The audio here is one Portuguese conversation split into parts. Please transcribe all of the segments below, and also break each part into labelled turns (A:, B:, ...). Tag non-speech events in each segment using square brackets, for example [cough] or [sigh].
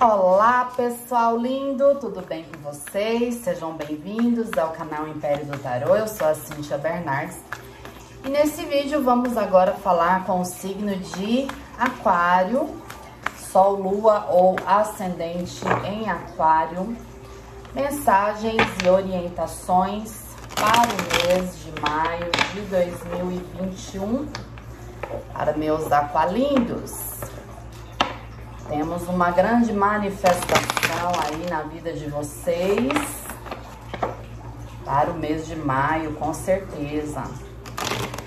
A: Olá pessoal lindo, tudo bem com vocês? Sejam bem-vindos ao canal Império do Tarô, eu sou a Cintia Bernardes e nesse vídeo vamos agora falar com o signo de Aquário, Sol, Lua ou Ascendente em Aquário, mensagens e orientações para o mês de maio de 2021 para meus aqualindos. Temos uma grande manifestação aí na vida de vocês para o mês de maio, com certeza.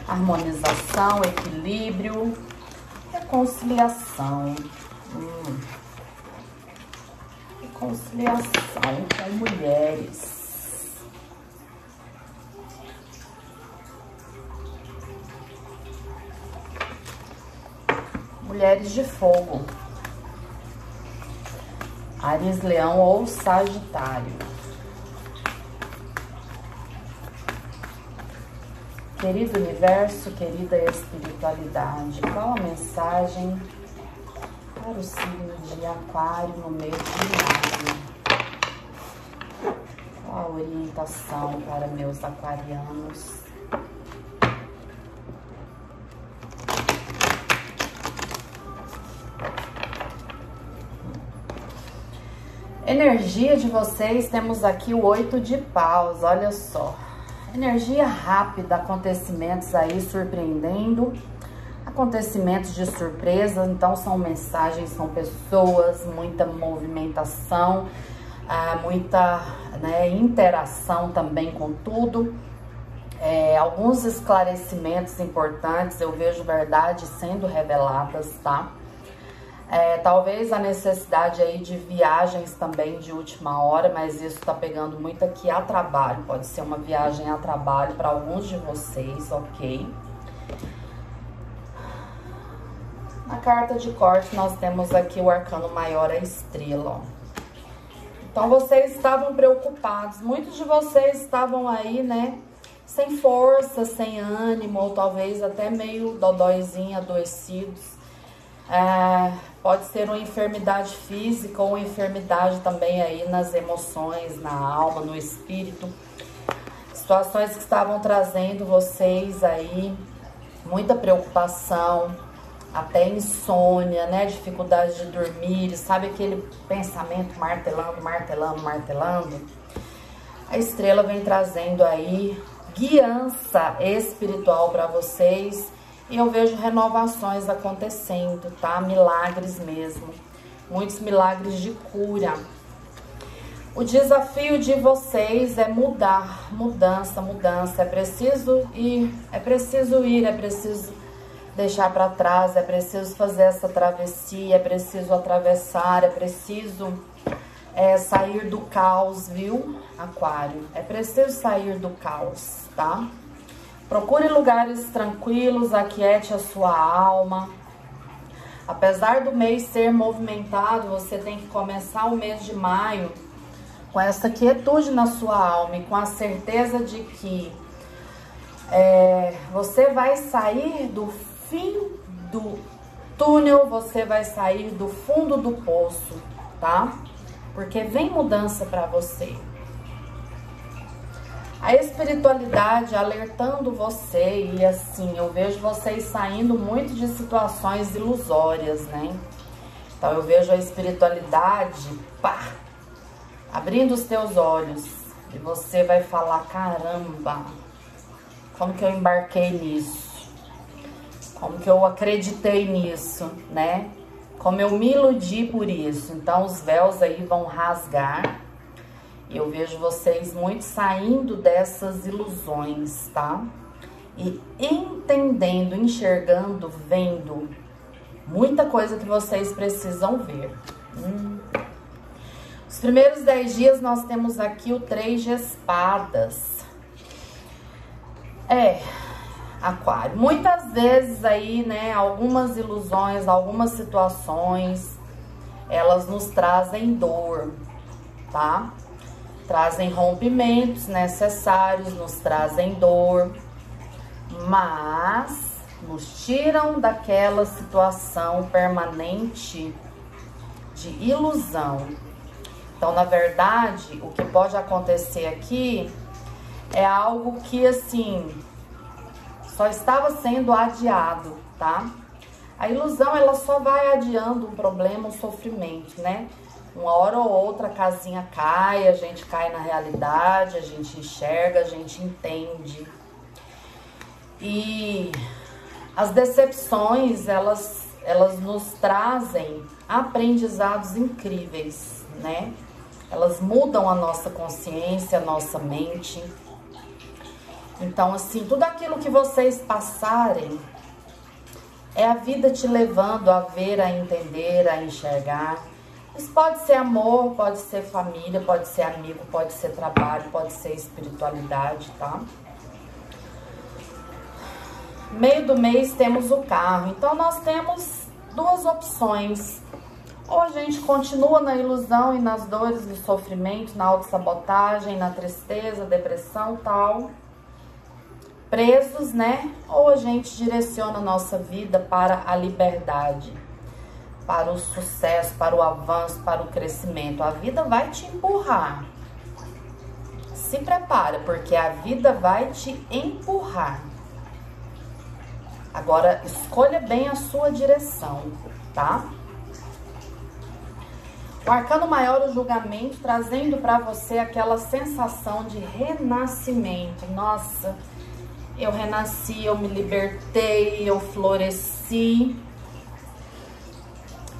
A: Harmonização, equilíbrio, reconciliação. Hum. Reconciliação com mulheres. Mulheres de fogo. Ares, Leão ou Sagitário. Querido universo, querida espiritualidade, qual a mensagem para o signo de Aquário no mês de maio? Qual a orientação para meus aquarianos? Energia de vocês, temos aqui o oito de paus, olha só. Energia rápida, acontecimentos aí surpreendendo, acontecimentos de surpresa, então são mensagens, são pessoas, muita movimentação, ah, muita né, interação também com tudo. É, alguns esclarecimentos importantes, eu vejo verdades sendo reveladas, tá? É, talvez a necessidade aí de viagens também de última hora, mas isso tá pegando muito aqui a trabalho. Pode ser uma viagem a trabalho para alguns de vocês, ok? Na carta de corte, nós temos aqui o arcano maior, a estrela, ó. Então, vocês estavam preocupados. Muitos de vocês estavam aí, né, sem força, sem ânimo, ou talvez até meio dodóizinho, adoecidos. É, pode ser uma enfermidade física ou uma enfermidade também aí nas emoções, na alma, no espírito. Situações que estavam trazendo vocês aí muita preocupação, até insônia, né? Dificuldade de dormir, sabe aquele pensamento martelando, martelando, martelando? A estrela vem trazendo aí guiança espiritual para vocês e eu vejo renovações acontecendo, tá? Milagres mesmo. Muitos milagres de cura. O desafio de vocês é mudar, mudança, mudança. É preciso ir, é preciso ir, é preciso deixar para trás, é preciso fazer essa travessia, é preciso atravessar, é preciso é, sair do caos, viu, Aquário? É preciso sair do caos, tá? Procure lugares tranquilos, aquiete a sua alma. Apesar do mês ser movimentado, você tem que começar o mês de maio com essa quietude na sua alma e com a certeza de que é, você vai sair do fim do túnel, você vai sair do fundo do poço, tá? Porque vem mudança para você. A espiritualidade alertando você e assim, eu vejo vocês saindo muito de situações ilusórias, né? Então eu vejo a espiritualidade, pá, abrindo os teus olhos e você vai falar, caramba, como que eu embarquei nisso? Como que eu acreditei nisso, né? Como eu me iludi por isso. Então os véus aí vão rasgar eu vejo vocês muito saindo dessas ilusões, tá? E entendendo, enxergando, vendo muita coisa que vocês precisam ver. Hum. Os primeiros 10 dias nós temos aqui o três de espadas. É, aquário. Muitas vezes aí, né, algumas ilusões, algumas situações, elas nos trazem dor, tá? Trazem rompimentos necessários, nos trazem dor, mas nos tiram daquela situação permanente de ilusão. Então, na verdade, o que pode acontecer aqui é algo que, assim, só estava sendo adiado, tá? A ilusão, ela só vai adiando um problema, um sofrimento, né? Uma hora ou outra a casinha cai, a gente cai na realidade, a gente enxerga, a gente entende. E as decepções, elas, elas nos trazem aprendizados incríveis, né? Elas mudam a nossa consciência, a nossa mente. Então, assim, tudo aquilo que vocês passarem é a vida te levando a ver, a entender, a enxergar. Isso pode ser amor, pode ser família, pode ser amigo, pode ser trabalho, pode ser espiritualidade, tá? Meio do mês temos o carro. Então, nós temos duas opções. Ou a gente continua na ilusão e nas dores e sofrimento, na autossabotagem, na tristeza, depressão tal, presos, né? Ou a gente direciona a nossa vida para a liberdade, para o sucesso, para o avanço, para o crescimento. A vida vai te empurrar. Se prepara, porque a vida vai te empurrar. Agora, escolha bem a sua direção, tá? O arcano maior, o julgamento, trazendo para você aquela sensação de renascimento. Nossa, eu renasci, eu me libertei, eu floresci.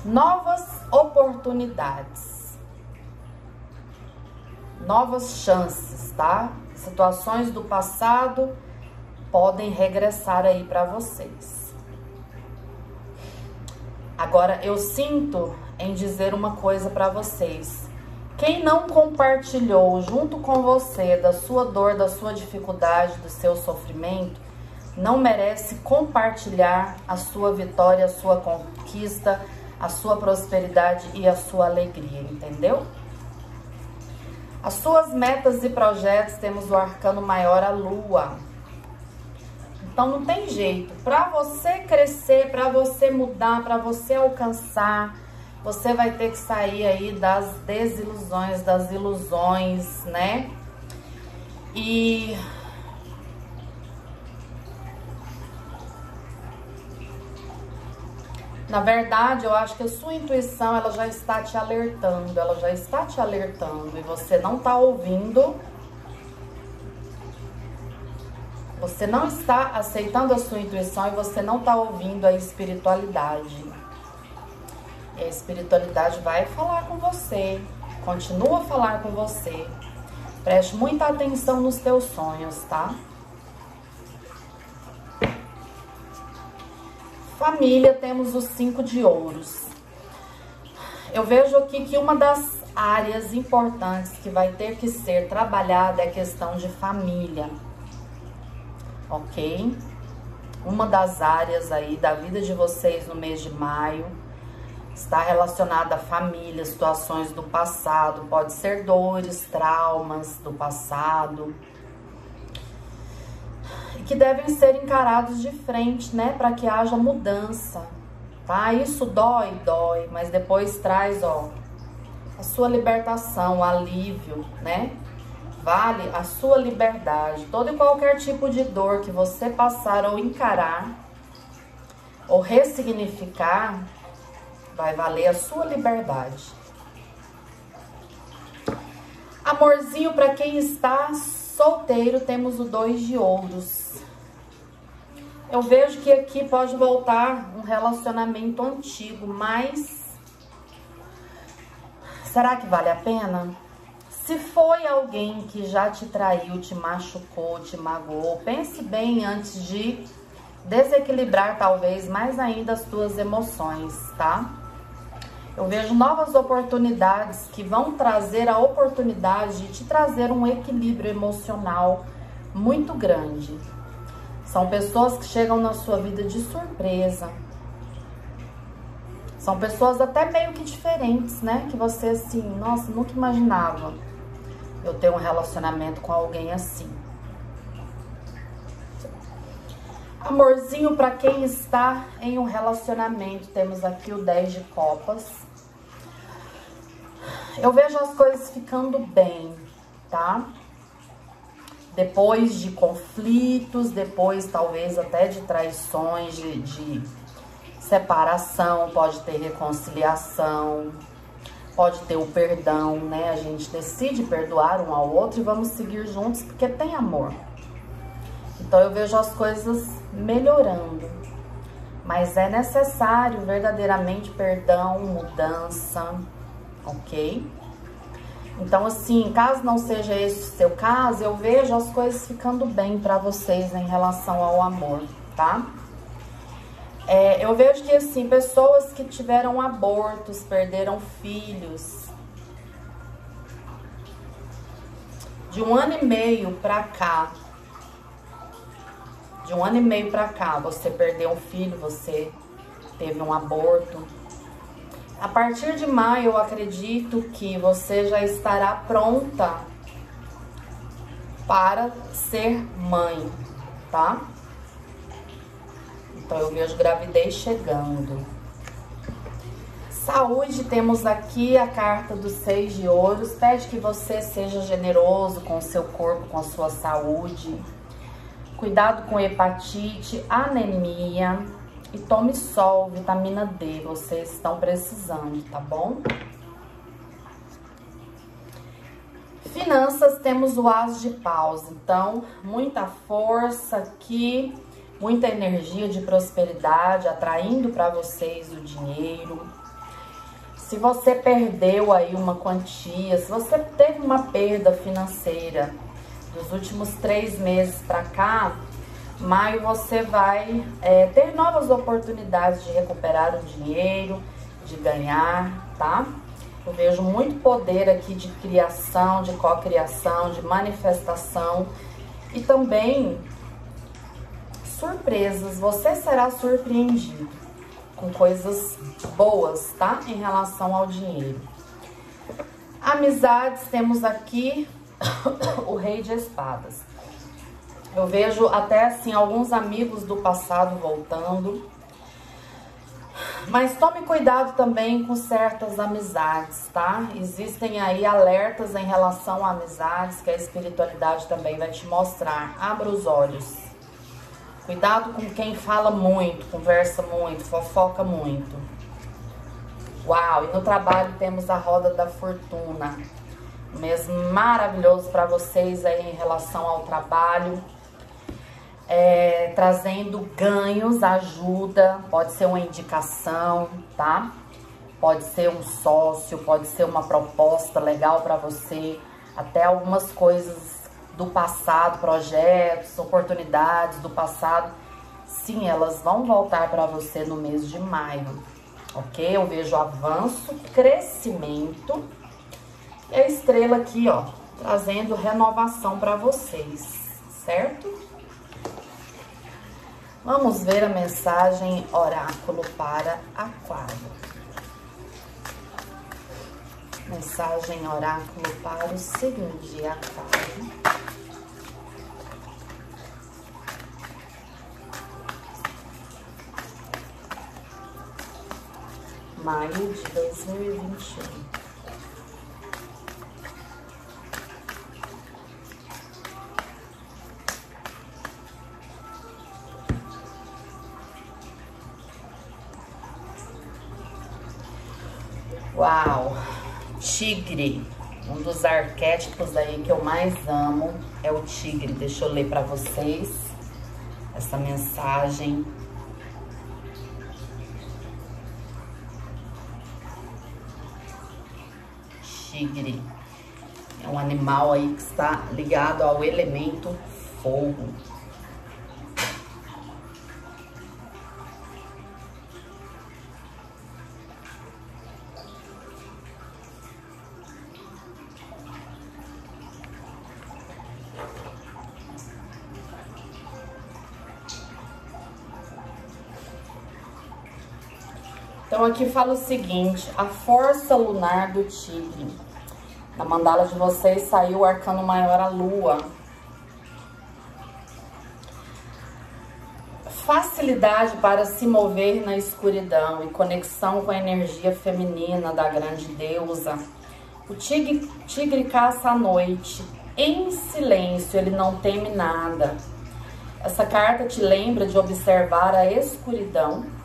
A: Novas oportunidades. Novas chances, tá? Situações do passado podem regressar aí para vocês. Agora eu sinto em dizer uma coisa para vocês. Quem não compartilhou junto com você da sua dor, da sua dificuldade, do seu sofrimento, não merece compartilhar a sua vitória, a sua conquista, a sua prosperidade e a sua alegria, entendeu? As suas metas e projetos, temos o arcano maior, a lua. Então não tem jeito. Para você crescer, para você mudar, para você alcançar, você vai ter que sair aí das desilusões, das ilusões, né? E Na verdade, eu acho que a sua intuição ela já está te alertando, ela já está te alertando e você não está ouvindo. Você não está aceitando a sua intuição e você não está ouvindo a espiritualidade. E a espiritualidade vai falar com você, continua a falar com você. Preste muita atenção nos teus sonhos, tá? Família, temos os cinco de ouros. Eu vejo aqui que uma das áreas importantes que vai ter que ser trabalhada é a questão de família. Ok? Uma das áreas aí da vida de vocês no mês de maio está relacionada à família, situações do passado, pode ser dores, traumas do passado, que devem ser encarados de frente, né, para que haja mudança, tá? Isso dói, dói, mas depois traz, ó, a sua libertação, o alívio, né? Vale a sua liberdade. Todo e qualquer tipo de dor que você passar ou encarar ou ressignificar, vai valer a sua liberdade. Amorzinho para quem está solteiro, temos o dois de ouros. Eu vejo que aqui pode voltar um relacionamento antigo, mas será que vale a pena? Se foi alguém que já te traiu, te machucou, te magoou, pense bem antes de desequilibrar talvez mais ainda as tuas emoções, tá? Eu vejo novas oportunidades que vão trazer a oportunidade de te trazer um equilíbrio emocional muito grande. São pessoas que chegam na sua vida de surpresa. São pessoas até meio que diferentes, né? Que você assim, nossa, nunca imaginava eu ter um relacionamento com alguém assim. Amorzinho para quem está em um relacionamento, temos aqui o 10 de copas. Eu vejo as coisas ficando bem, tá? Depois de conflitos, depois talvez até de traições, de, de separação, pode ter reconciliação, pode ter o perdão, né? A gente decide perdoar um ao outro e vamos seguir juntos porque tem amor. Então eu vejo as coisas melhorando. Mas é necessário verdadeiramente perdão, mudança, ok? Então, assim, caso não seja esse o seu caso, eu vejo as coisas ficando bem para vocês em relação ao amor, tá? É, eu vejo que, assim, pessoas que tiveram abortos, perderam filhos, de um ano e meio pra cá, de um ano e meio pra cá, você perdeu um filho, você teve um aborto. A partir de maio, eu acredito que você já estará pronta para ser mãe, tá? Então, eu vejo gravidez chegando. Saúde, temos aqui a carta dos seis de ouros. Pede que você seja generoso com o seu corpo, com a sua saúde. Cuidado com hepatite, anemia. E tome sol, vitamina D, vocês estão precisando, tá bom? Finanças, temos o as de paus. Então, muita força aqui muita energia de prosperidade, atraindo para vocês o dinheiro. Se você perdeu aí uma quantia, se você teve uma perda financeira dos últimos três meses para cá, maio você vai é, ter novas oportunidades de recuperar o dinheiro, de ganhar, tá? Eu vejo muito poder aqui de criação, de cocriação, de manifestação e também surpresas, você será surpreendido com coisas boas, tá? Em relação ao dinheiro. Amizades, temos aqui [coughs] o rei de espadas. Eu vejo até assim alguns amigos do passado voltando. Mas tome cuidado também com certas amizades, tá? Existem aí alertas em relação a amizades que a espiritualidade também vai te mostrar. Abra os olhos. Cuidado com quem fala muito, conversa muito, fofoca muito. Uau, e no trabalho temos a roda da fortuna. Mês maravilhoso para vocês aí em relação ao trabalho. É, trazendo ganhos, ajuda, pode ser uma indicação, tá? Pode ser um sócio, pode ser uma proposta legal para você, até algumas coisas do passado, projetos, oportunidades do passado, sim, elas vão voltar para você no mês de maio, ok? Eu vejo avanço, crescimento e a estrela aqui, ó, trazendo renovação para vocês, certo? Vamos ver a mensagem oráculo para Aquário. Mensagem oráculo para o signo de Aquário. Maio de 2021. Uau! tigre. Um dos arquétipos aí que eu mais amo é o tigre. Deixa eu ler para vocês essa mensagem. Tigre é um animal aí que está ligado ao elemento fogo. Então, aqui fala o seguinte, a força lunar do tigre. Na mandala de vocês saiu o arcano maior, a lua. Facilidade para se mover na escuridão e conexão com a energia feminina da grande deusa. O tigre, tigre caça à noite, em silêncio, ele não teme nada. Essa carta te lembra de observar a escuridão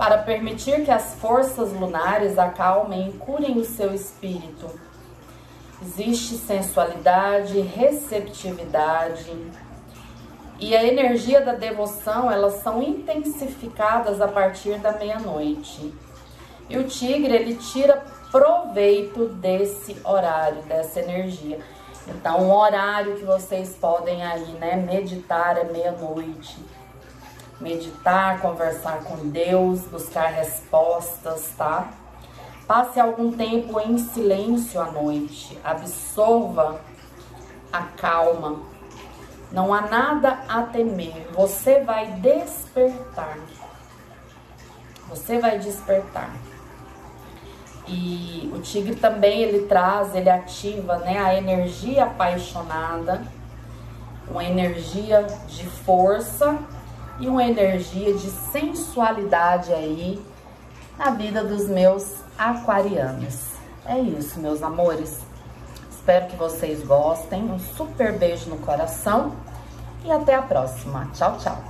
A: para permitir que as forças lunares acalmem e curem o seu espírito. Existe sensualidade, receptividade, e a energia da devoção, elas são intensificadas a partir da meia-noite. E o tigre, ele tira proveito desse horário, dessa energia. Então, o horário que vocês podem aí, né, meditar é meia-noite. Meditar, conversar com Deus, buscar respostas, tá? Passe algum tempo em silêncio à noite. Absorva a calma não há nada a temer. Você vai despertar. Você vai despertar. E o tigre também ele traz, ele ativa, né, a energia apaixonada, uma energia de força e uma energia de sensualidade aí na vida dos meus aquarianos. É isso, meus amores. Espero que vocês gostem. Um super beijo no coração e até a próxima. Tchau, tchau.